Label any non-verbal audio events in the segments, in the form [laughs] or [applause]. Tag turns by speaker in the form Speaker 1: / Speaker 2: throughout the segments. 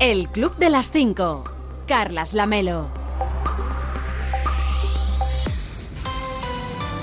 Speaker 1: El Club de las 5. Carlas Lamelo.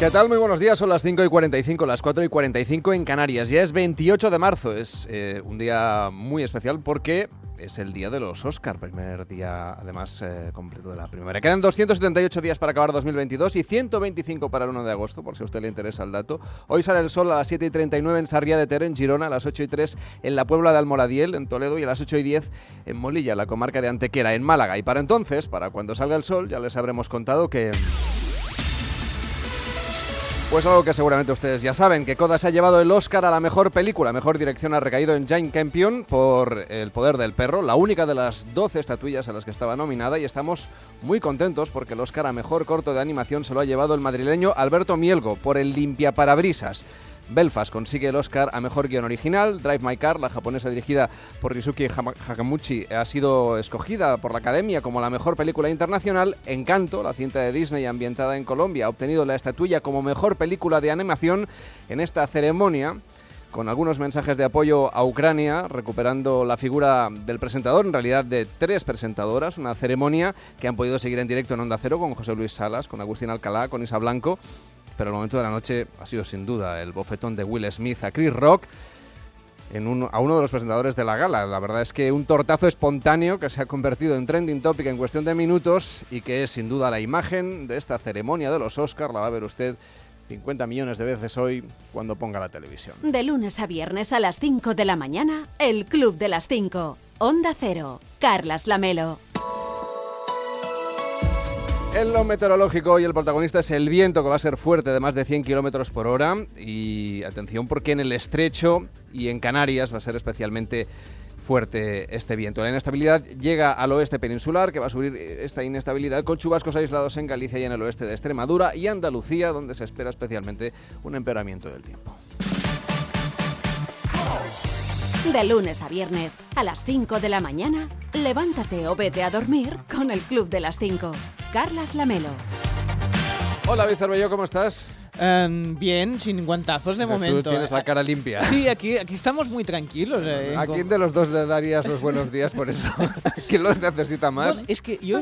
Speaker 2: ¿Qué tal? Muy buenos días, son las 5 y 45, las 4 y 45 en Canarias. Ya es 28 de marzo, es eh, un día muy especial porque es el día de los Oscar, primer día además eh, completo de la primavera. Quedan 278 días para acabar 2022 y 125 para el 1 de agosto, por si a usted le interesa el dato. Hoy sale el sol a las 7 y 39 en Sarriá de Ter, en Girona, a las 8 y 3 en la Puebla de Almoradiel, en Toledo, y a las 8 y 10 en Molilla, la comarca de Antequera, en Málaga. Y para entonces, para cuando salga el sol, ya les habremos contado que... Pues algo que seguramente ustedes ya saben, que Coda se ha llevado el Oscar a la mejor película. Mejor dirección ha recaído en Jane Campion por El poder del perro, la única de las 12 estatuillas a las que estaba nominada y estamos muy contentos porque el Oscar a mejor corto de animación se lo ha llevado el madrileño Alberto Mielgo por El limpia parabrisas. Belfast consigue el Oscar a Mejor Guión Original. Drive My Car, la japonesa dirigida por Rizuki Hakamuchi, ha sido escogida por la Academia como la mejor película internacional. Encanto, la cinta de Disney ambientada en Colombia, ha obtenido la estatuilla como mejor película de animación en esta ceremonia con algunos mensajes de apoyo a Ucrania, recuperando la figura del presentador, en realidad de tres presentadoras, una ceremonia que han podido seguir en directo en Onda Cero con José Luis Salas, con Agustín Alcalá, con Isa Blanco pero el momento de la noche ha sido sin duda el bofetón de Will Smith a Chris Rock. En a uno de los presentadores de la gala. La verdad es que un tortazo espontáneo que se ha convertido en trending topic en cuestión de minutos y que es sin duda la imagen de esta ceremonia de los Oscars. La va a ver usted 50 millones de veces hoy cuando ponga la televisión.
Speaker 1: De lunes a viernes a las 5 de la mañana, el Club de las 5. Onda Cero. Carlas Lamelo.
Speaker 2: En lo meteorológico hoy el protagonista es el viento que va a ser fuerte de más de 100 kilómetros por hora y atención porque en el estrecho y en Canarias va a ser especialmente fuerte este viento. La inestabilidad llega al oeste peninsular, que va a subir esta inestabilidad con chubascos aislados en Galicia y en el oeste de Extremadura y Andalucía, donde se espera especialmente un empeoramiento del tiempo.
Speaker 1: De lunes a viernes, a las 5 de la mañana, levántate o vete a dormir con el Club de las 5. Carlas Lamelo.
Speaker 2: Hola, Bello, ¿cómo estás?
Speaker 3: Em, bien, sin guantazos de momento.
Speaker 2: Tú tienes la cara limpia.
Speaker 3: Sí, aquí, aquí estamos muy tranquilos. Eh,
Speaker 2: ¿A quién de los dos le darías los buenos días por eso? [laughs] [laughs] ¿Quién los necesita más?
Speaker 3: es que yo,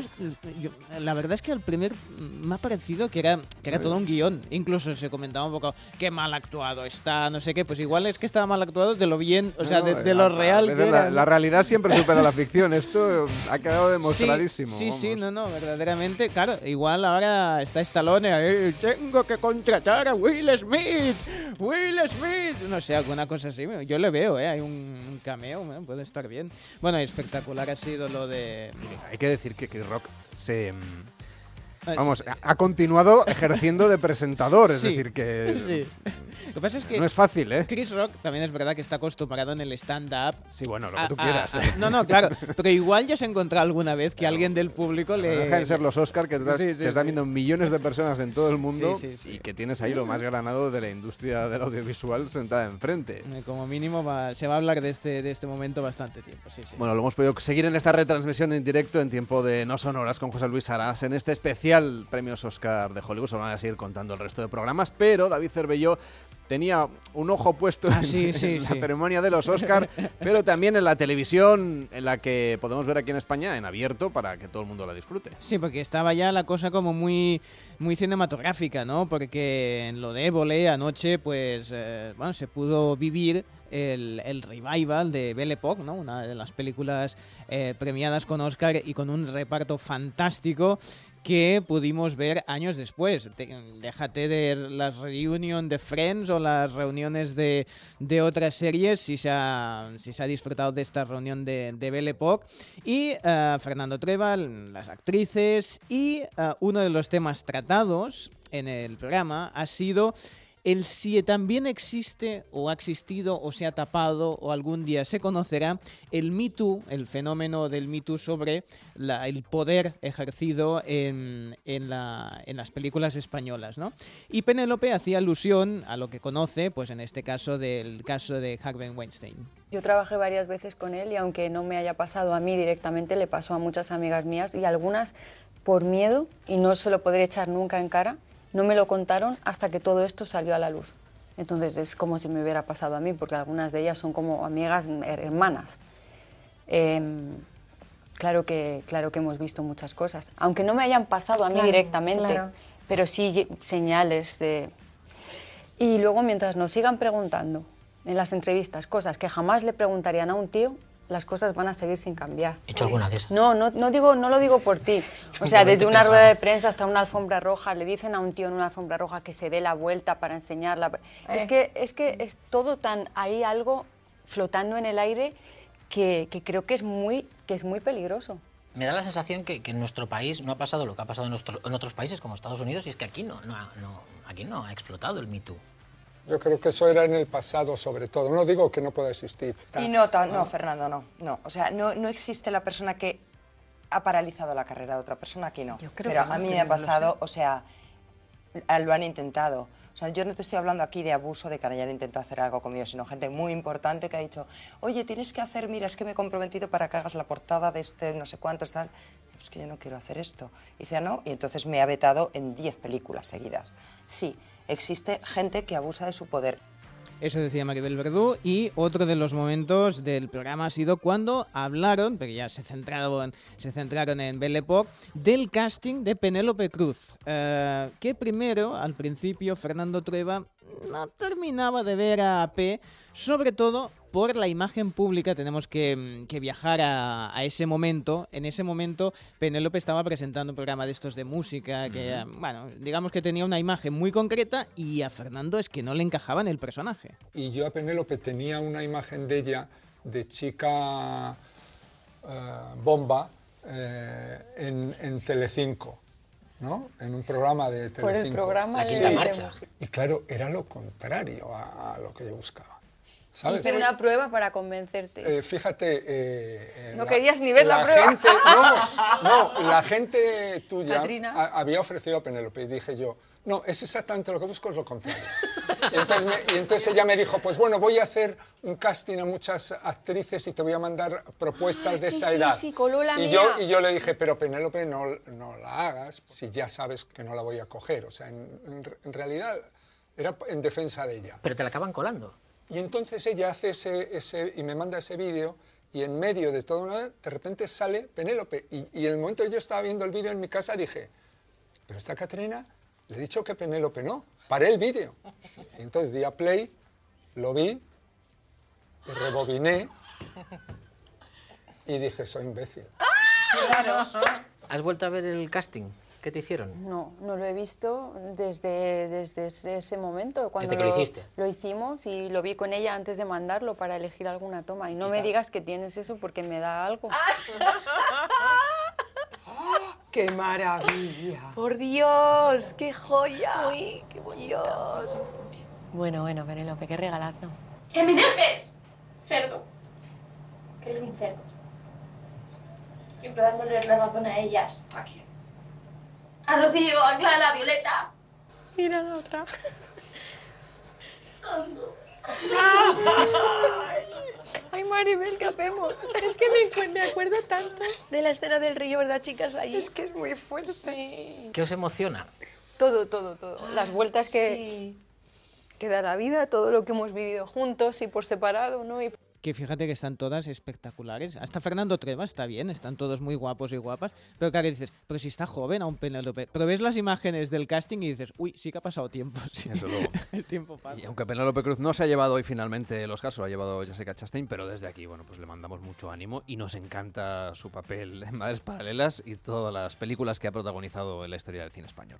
Speaker 3: la verdad es que al primer me ha parecido que era, que era todo un guion. Incluso se comentaba un poco qué mal actuado está, no sé qué. Pues igual es que estaba mal actuado de lo bien, o sea, de, lo real. Que
Speaker 2: la, la, realidad siempre supera la ficción. Esto ha quedado demostradísimo.
Speaker 3: Sí, sí, no, no, verdaderamente. Claro, igual ahora está Stallone. tengo que contratar a Will Smith. Will Smith. No sé, alguna cosa así. Yo le veo, ¿eh? Hay un cameo, puede estar bien. Bueno, espectacular ha sido lo de...
Speaker 2: Hay que decir que Chris Rock se Ah, Vamos, ha continuado ejerciendo de presentador, es decir, que.
Speaker 3: Lo que pasa es que.
Speaker 2: No es fácil, ¿eh?
Speaker 3: Chris Rock también es verdad que está acostumbrado en el stand-up.
Speaker 2: Sí, bueno, lo que tú quieras. ¿eh?
Speaker 3: no, no, claro. [laughs] Pero igual ya se ha encontrado alguna vez que alguien del público le.
Speaker 2: Deja de ser los Oscars que, están viendo millones de personas en todo el mundo y que tienes ahí lo más granado de la industria del audiovisual sentada enfrente.
Speaker 3: Eh, como mínimo se va a hablar de este, de este momento bastante tiempo, sí, sí.
Speaker 2: Bueno, lo hemos podido seguir en esta retransmisión en directo en tiempo de No Sonoras con José Luis Saras en este especial Premios Oscar de Hollywood. Se van a seguir contando el resto de programas, pero David Cervelló tenía un ojo puesto
Speaker 3: ah,
Speaker 2: en, [laughs]
Speaker 3: la
Speaker 2: ceremonia de los Oscar, pero también en la televisión, en la que podemos ver aquí en España, en abierto, para que todo el mundo la disfrute.
Speaker 3: Sí, porque estaba ya la cosa como muy, muy cinematográfica, ¿no? Porque en lo de Évole anoche, pues, eh, bueno, se pudo vivir el, el, revival de Belle Époque, ¿no? una de las películas eh, premiadas con Oscar y con un reparto fantástico que pudimos ver años después. Déjate de las reuniones de Friends o las reuniones de, de, otras series, si se, ha, si se ha disfrutado de esta reunión de, de Belle Époque. Y uh, Fernando Treva, las actrices, y uh, uno de los temas tratados en el programa ha sido el si también existe o ha existido o se ha tapado o algún día se conocerá el Me Too, el fenómeno del Me Too sobre el poder ejercido en, las películas españolas. ¿no? Y Penélope hacía alusión a lo que conoce, pues en este caso del caso de Harvey Weinstein.
Speaker 4: Yo trabajé varias veces con él y aunque no me haya pasado a mí directamente, le pasó a muchas amigas mías y algunas por miedo, y no se lo podré echar nunca en cara, no me lo contaron hasta que todo esto salió a la luz. Entonces es como si me hubiera pasado a mí, porque algunas de ellas son como amigas, hermanas. Em, claro que, claro que hemos visto muchas cosas. Aunque no me hayan pasado a mí
Speaker 5: Claro,
Speaker 4: directamente,
Speaker 5: claro.
Speaker 4: pero sí señales de... Y luego mientras nos sigan preguntando en las entrevistas cosas que jamás le preguntarían a un tío, las cosas van a seguir sin cambiar.
Speaker 6: He hecho alguna de esas.
Speaker 4: No, no, no, digo, no lo digo por ti. O sea, desde una rueda de prensa hasta una alfombra roja, le dicen a un tío en una alfombra roja que se dé la vuelta para enseñarla. Es
Speaker 5: Eh.
Speaker 4: que es que es todo tan ahí algo flotando en el aire que, que creo que es muy que es muy peligroso.
Speaker 6: Me da la sensación que, que en nuestro país no ha pasado lo que ha pasado en, nuestro- en otros países como Estados Unidos y es que aquí no, no, no- aquí no ha explotado el Me Too.
Speaker 7: Yo creo que eso era en el pasado sobre todo. No digo que no pueda existir.
Speaker 8: Y no, no, Fernando, no, no. O sea, no, no existe la persona que ha paralizado la carrera de otra persona, aquí no.
Speaker 4: Yo creo
Speaker 8: Pero
Speaker 4: que no,
Speaker 8: a mí me ha pasado, o sea, lo han intentado. O sea, yo no te estoy hablando aquí de abuso, de que hayan intentado hacer algo conmigo, sino gente muy importante que ha dicho, oye, tienes que hacer, mira, es que me he comprometido para que hagas la portada de este no sé cuántos, tal. Es que yo no quiero hacer esto. Y dice, "Ah, no, y entonces me ha vetado en 10 películas seguidas. Sí, existe gente que abusa de su poder.
Speaker 3: Eso decía Maribel Verdú. Y otro de los momentos del programa ha sido cuando hablaron, porque ya se centraron, se centraron en Belle Époque, del casting de Penélope Cruz. Eh, que primero, al principio, Fernando Trueba no terminaba de ver a AP, sobre todo por la imagen pública. Tenemos que, mm, que viajar a, a ese momento. En ese momento, Penélope estaba presentando un programa de estos de música, que, eh, bueno, digamos que tenía una imagen muy concreta y a Fernando es que no le encajaba en el personaje.
Speaker 7: Y yo a Penélope tenía una imagen de ella de chica eh, bomba eh, en, en Telecinco, ¿no? En un programa de Telecinco.
Speaker 4: Por el programa de, música.
Speaker 7: Y claro, era lo contrario a, a lo que yo buscaba. ¿Sabes?
Speaker 4: Hice una prueba para convencerte.
Speaker 7: Eh, fíjate. eh, eh,
Speaker 4: No querías ni ver la prueba.
Speaker 7: Gente, no, [laughs] no, la gente tuya a- había ofrecido a Penélope y dije yo, no, es exactamente lo que busco, es lo contrario. Y [laughs] entonces, me- y entonces ella me dijo, pues bueno, voy a hacer un casting a muchas actrices y te voy a mandar propuestas
Speaker 4: Ah,
Speaker 7: de
Speaker 4: sí,
Speaker 7: esa
Speaker 4: sí,
Speaker 7: edad.
Speaker 4: sí, coló la
Speaker 7: y,
Speaker 4: mía.
Speaker 7: yo, y yo le dije, pero Penélope, no, no la hagas si ya sabes que no la voy a coger. O sea, en, en en realidad era en defensa de ella.
Speaker 6: Pero te la acaban colando.
Speaker 7: Y entonces ella hace ese, ese y me manda ese vídeo y en medio de todo una, de repente sale Penélope. Y, en el momento que yo estaba viendo el vídeo en mi casa dije, pero esta Catrina, le he dicho que Penélope no. Paré el vídeo. Y entonces di a play, lo vi, y rebobiné y dije, soy imbécil.
Speaker 6: ¿Has vuelto a ver el casting? ¿Qué te hicieron?
Speaker 4: No, no lo he visto desde, desde ese- momento. Cuando
Speaker 6: Desde que lo hiciste.
Speaker 4: Lo hicimos y lo vi con ella antes de mandarlo para elegir alguna toma. Y no me digas que tienes eso porque me da algo. [laughs] [laughs]
Speaker 8: ¡Qué maravilla!
Speaker 5: Por Dios, qué joya. Uy, qué bonito. Bueno, bueno, Penélope, qué regalazo.
Speaker 9: ¡Que me dejes! Cerdo. Que eres un cerdo. Siempre dándole la razón a ellas. ¿A quién? A Rocío, a Clara, a Violeta.
Speaker 5: Mira la otra. Ay, Maribel, ¿qué hacemos? Es que me, acu- me acuerdo tanto de la escena del río, ¿verdad, chicas? Ahí.
Speaker 8: Es que es muy fuerte.
Speaker 5: Sí.
Speaker 6: ¿Qué os emociona?
Speaker 4: Todo, todo, todo. Las vueltas que,
Speaker 5: Sí.
Speaker 4: que da la vida, todo lo que hemos vivido juntos y por separado, ¿no? Y
Speaker 3: Que fíjate que están todas espectaculares. Hasta Fernando Trueba está bien, están todos muy guapos y guapas. Pero claro, dices, pero si está joven aún Penélope. Pero ves las imágenes del casting y dices, uy, sí que ha pasado tiempo. [laughs] sí.
Speaker 2: Desde luego. [laughs]
Speaker 3: El tiempo pasa.
Speaker 2: Y aunque Penélope Cruz no se ha llevado hoy finalmente el Oscar, se lo ha llevado Jessica Chastain, pero desde aquí, bueno, pues le mandamos mucho ánimo y nos encanta su papel en Madres Paralelas y todas las películas que ha protagonizado en la historia del cine español.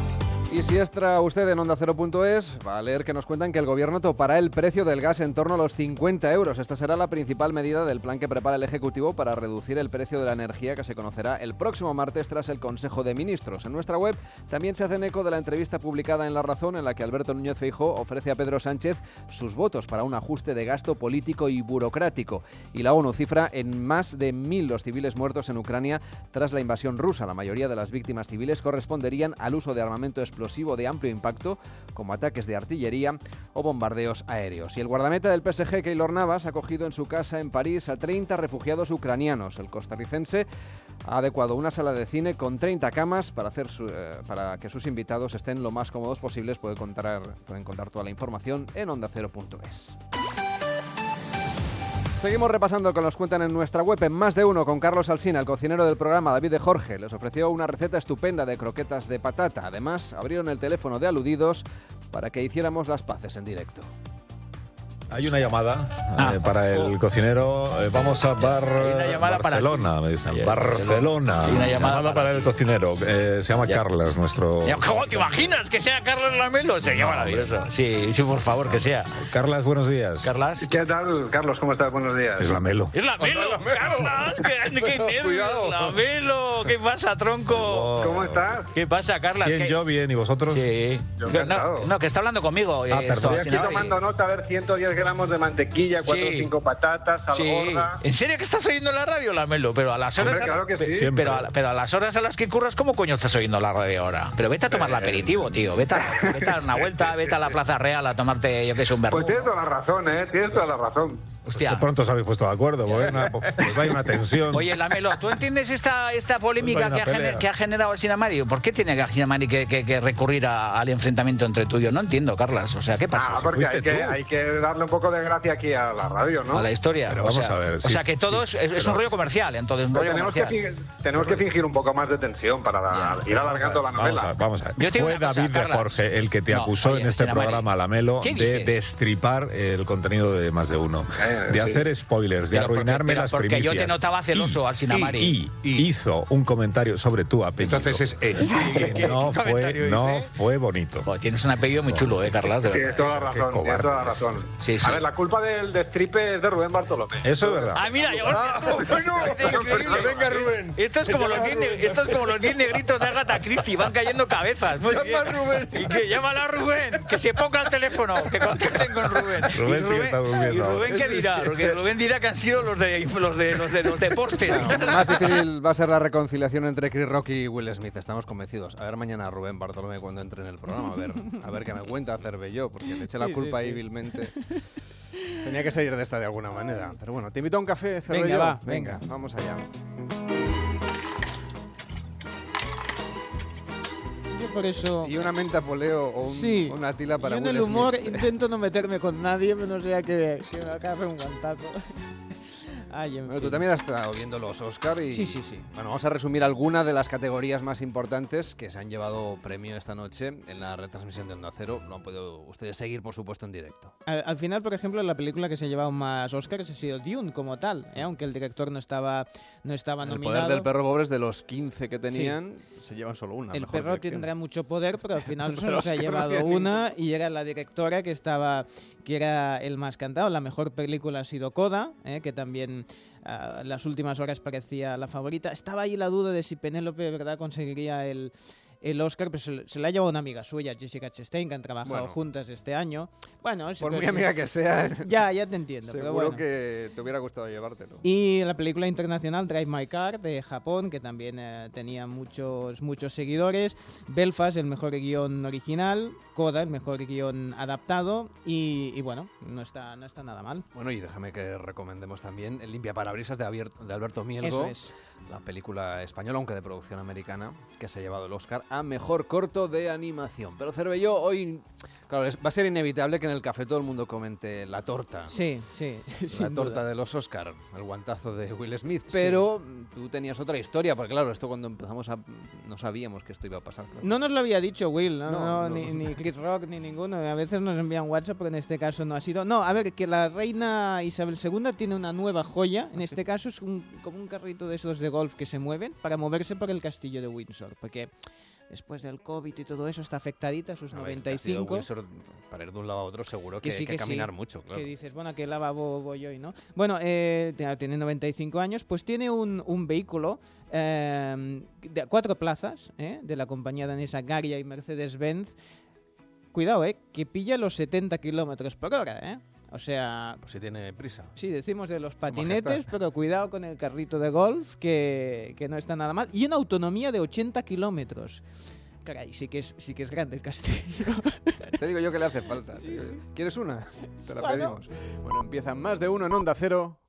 Speaker 2: Y si extra usted en onda Cero.es, va a leer que nos cuentan que el gobierno topará el precio del gas en torno a los 50 euros. Esta será la principal medida del plan que prepara el Ejecutivo para reducir el precio de la energía que se conocerá el próximo martes tras el Consejo de Ministros. En nuestra web también se hacen eco de la entrevista publicada en La Razón en la que Alberto Núñez Feijó ofrece a Pedro Sánchez sus votos para un ajuste de gasto político y burocrático. Y la ONU cifra en más de mil los civiles muertos en Ucrania tras la invasión rusa. La mayoría de las víctimas civiles corresponderían al uso de armamento explosivo explosivo de amplio impacto, como ataques de artillería o bombardeos aéreos. Y el guardameta del PSG, Keylor Navas, ha cogido en su casa en París a 30 refugiados ucranianos. El costarricense ha adecuado una sala de cine con 30 camas para, hacer eh, para que sus invitados estén lo más cómodos posibles. Pueden contar, pueden contar toda la información en ondacero.es. Seguimos repasando con los cuentan en nuestra web en más de uno con Carlos Alsina, el cocinero del programa David de Jorge. Les ofreció una receta estupenda de croquetas de patata. Además, abrieron el teléfono de aludidos para que hiciéramos las paces en directo.
Speaker 10: Hay una llamada eh, para el cocinero. Eh, vamos a Bar
Speaker 11: llamada para
Speaker 10: Barcelona, me dicen. Barcelona.
Speaker 11: Hay una llamada
Speaker 10: para, el cocinero. Eh, se llama Carlos, nuestro.
Speaker 11: ¿Cómo te imaginas que sea Carlos Lamelo? Sería maravilloso. Sí, sí, por favor, que sea.
Speaker 10: Carlas, buenos días.
Speaker 11: Carlas.
Speaker 12: ¿Qué tal, Carlos? ¿Cómo estás? Buenos días.
Speaker 10: Es Lamelo.
Speaker 11: Es Lamelo, Carlas. ¿Qué, [laughs]
Speaker 10: Cuidado.
Speaker 11: Lamelo. ¿Qué pasa, tronco?
Speaker 12: ¿Cómo estás?
Speaker 11: ¿Qué pasa, Carlas?
Speaker 10: Bien,
Speaker 11: ¿Qué-
Speaker 10: yo bien, ¿y vosotros?
Speaker 11: Sí.
Speaker 12: Yo
Speaker 11: No, no, que está hablando conmigo. eh,
Speaker 10: Ah, perdón.
Speaker 12: Estoy
Speaker 11: esto,
Speaker 12: aquí tomando nota, a ver, 110 gramos de mantequilla, 4 o
Speaker 11: Sí.
Speaker 12: 5 patatas, gorda.
Speaker 11: ¿En serio que estás oyendo la radio, Lamelo? Pero a las horas.
Speaker 12: Hombre, claro que sí.
Speaker 11: Pero a, pero a las horas a las que curras, ¿cómo coño estás oyendo la radio ahora? Pero vete a tomar el
Speaker 12: Eh,
Speaker 11: aperitivo, tío. Vete a, vete a dar una [laughs] vuelta, vete a la Plaza Real a tomarte, yo que sé, un
Speaker 12: Pues
Speaker 11: vermú.
Speaker 12: tienes toda la razón, ¿eh? Tienes toda la razón.
Speaker 11: Hostia.
Speaker 10: De pronto os habéis puesto de acuerdo, pues hay una, pues hay una tensión.
Speaker 11: Oye, Lamelo, ¿tú entiendes esta, esta polémica
Speaker 10: Pues
Speaker 11: que ha, gener- que ha generado Sinamari? ¿Por qué tiene que Sinamari que, que- que recurrir a- al enfrentamiento entre tú y yo? No entiendo, Carlas. O sea, ¿qué pasa?
Speaker 12: Ah, porque hay que, hay que darle un poco de gracia aquí a la radio, ¿no?
Speaker 11: A la historia.
Speaker 10: Pero
Speaker 11: o
Speaker 10: vamos
Speaker 11: sea,
Speaker 10: a ver,
Speaker 11: O
Speaker 10: sí,
Speaker 11: sea, que todo
Speaker 10: sí,
Speaker 11: es, es un rollo comercial, entonces, un rollo
Speaker 12: tenemos, que,
Speaker 11: comercial.
Speaker 12: fi- tenemos que fingir un poco más de tensión para
Speaker 11: Ya.
Speaker 12: ir alargando la
Speaker 10: Vamos a
Speaker 12: novela.
Speaker 10: ver, vamos a ver.
Speaker 11: Yo te digo
Speaker 10: Fue
Speaker 11: una cosa,
Speaker 10: David de
Speaker 11: Carlas.
Speaker 10: Jorge el que te
Speaker 11: No,
Speaker 10: acusó
Speaker 11: oye,
Speaker 10: en este
Speaker 11: Sinamari.
Speaker 10: programa, Lamelo,
Speaker 11: ¿Qué
Speaker 10: de destripar el contenido de más de uno.
Speaker 12: Eh,
Speaker 10: de
Speaker 12: sí.
Speaker 10: hacer spoilers, de
Speaker 11: Pero porque-
Speaker 10: arruinarme
Speaker 11: pero
Speaker 10: las
Speaker 11: porque yo te
Speaker 10: primicias.
Speaker 11: notaba celoso
Speaker 10: Y-
Speaker 11: al Sinamari.
Speaker 10: Y, y hizo un comentario sobre tu apellido.
Speaker 13: Entonces es él.
Speaker 10: que
Speaker 11: ¿Qué
Speaker 10: no fue, no
Speaker 11: hice?
Speaker 10: fue bonito.
Speaker 11: Joder, tienes un apellido muy chulo, ¿eh, Carlas? De
Speaker 12: Tienes toda la razón, tienes toda la razón.
Speaker 11: Sí, sí.
Speaker 12: A ver, la culpa del destripe es de Rubén Bartolomé.
Speaker 10: Eso es verdad.
Speaker 11: Ah, mira, yo- Este es increíble.
Speaker 13: Venga, Rubén.
Speaker 11: Esto es como los 10 ne- esto es como los 10 negritos de Agatha Christie, van cayendo cabezas. Muy
Speaker 13: Llama
Speaker 11: bien.
Speaker 13: a Rubén.
Speaker 11: Y que llámala a Rubén, que se ponga al teléfono, que contacten con Rubén.
Speaker 10: Rubén
Speaker 11: y
Speaker 10: sí está durmiendo
Speaker 11: ¿Y Rubén qué dirá? [laughs] Porque Rubén dirá que han sido los de los de los de los deportes.
Speaker 2: Más difícil va a ser la reconciliación entre Chris Rock y Will Smith, estamos convencidos. A ver mañana a Rubén Bartolomé cuando entre en el programa, a ver, a ver qué me cuenta Cervelló, porque le eché la
Speaker 3: Sí,
Speaker 2: culpa
Speaker 3: sí,
Speaker 2: ahí
Speaker 3: sí.
Speaker 2: vilmente. Tenía que salir de esta de alguna manera. Pero bueno, te invito a un café, Cervelló.
Speaker 3: Venga, va,
Speaker 2: venga,
Speaker 3: venga.
Speaker 2: vamos allá.
Speaker 3: Por eso...
Speaker 2: Y una menta poleo o un-
Speaker 3: Sí.
Speaker 2: una tila para
Speaker 3: Yo en el humor intento no meterme con nadie, menos sea que, que me agarre un guantazo. [laughs] Ay, en
Speaker 2: Bueno, tú
Speaker 3: fin.
Speaker 2: también has estado viendo los Oscar y...
Speaker 3: Sí, sí, sí.
Speaker 2: Bueno, vamos a resumir algunas de las categorías más importantes que se han llevado premio esta noche en la retransmisión de Onda Cero. Lo han podido ustedes seguir, por supuesto, en directo.
Speaker 3: Al, al final, por ejemplo, la película que se ha llevado más Oscars ha sido Dune como tal, ¿eh? aunque el director no estaba, no estaba
Speaker 2: El
Speaker 3: nominado.
Speaker 2: poder del perro pobres de los 15 que tenían, se llevan solo una.
Speaker 3: El
Speaker 2: mejor
Speaker 3: perro
Speaker 2: dirección.
Speaker 3: tendrá mucho poder, pero al [laughs] final
Speaker 2: Pero
Speaker 3: solo se ha
Speaker 2: no
Speaker 3: llevado
Speaker 2: tiene
Speaker 3: una y era la directora que estaba, que era el más cantado. La mejor película ha sido Coda, ¿eh? que también las últimas horas parecía la favorita. Estaba ahí la duda de si Penélope verdad conseguiría el, el Oscar, pero se, la ha llevado una amiga suya, Jessica Chastain, que han trabajado
Speaker 2: Bueno.
Speaker 3: juntas este año. Bueno,
Speaker 2: Por
Speaker 3: siempre
Speaker 2: muy amiga que sea, [laughs]
Speaker 3: Ya, ya te entiendo, pero
Speaker 2: seguro
Speaker 3: bueno.
Speaker 2: que te hubiera gustado llevártelo.
Speaker 3: Y la película internacional Drive My Car de Japón, que también eh, tenía muchos, muchos seguidores. Belfast, el mejor guion original. Coda, el mejor guion adaptado. Y, y bueno, no está, no está nada mal.
Speaker 2: Bueno, y déjame que recomendemos también El limpia parabrisas de, Alberto Mielgo.
Speaker 3: Eso es.
Speaker 2: La película española, aunque de producción americana, que se ha llevado el Oscar a mejor corto de animación. Pero Cervelló, hoy, claro, va a ser inevitable que en el café todo el mundo comente la torta.
Speaker 3: Sí, sí. [laughs]
Speaker 2: La torta
Speaker 3: duda.
Speaker 2: de los Oscar, el guantazo de Will Smith. Pero mm, tú tenías otra historia, porque claro, esto cuando empezamos a. No sabíamos que esto iba a pasar. claro.
Speaker 3: No nos lo había dicho Will, no,
Speaker 2: No,
Speaker 3: no,
Speaker 2: no.
Speaker 3: Ni, ni Chris Rock ni ninguno. A veces nos envían WhatsApp, pero en este caso no ha sido. No, a ver, que la reina Isabel II tiene una nueva joya. En este caso es un- como un carrito de esos de golf que se mueven para moverse por el castillo de Windsor. Porque después del COVID y todo eso está afectadita, sus
Speaker 2: A ver, el castillo de
Speaker 3: 95.
Speaker 2: Windsor, para ir de un lado a otro, seguro que,
Speaker 3: Que sí,
Speaker 2: hay que,
Speaker 3: que sí,
Speaker 2: caminar mucho, claro.
Speaker 3: Que dices, bueno, que lavabo voy hoy, ¿no? Bueno, eh, tiene 95 años, pues tiene un, un vehículo eh, de cuatro plazas ¿eh? de la compañía danesa Garia y Mercedes-Benz. Cuidado, ¿eh? Que pilla los 70 kilómetros por hora, ¿eh? O sea,
Speaker 2: Pues si tiene prisa.
Speaker 3: Sí, decimos de los patinetes, pero cuidado con el carrito de golf, que, que no está nada mal. Y una autonomía de 80 kilómetros. Caray, sí que es, sí que es grande el castillo. [laughs]
Speaker 2: Te digo yo que le hace falta. ¿Quieres una? Te la
Speaker 3: Bueno.
Speaker 2: pedimos. Bueno, empieza más de uno en Onda Cero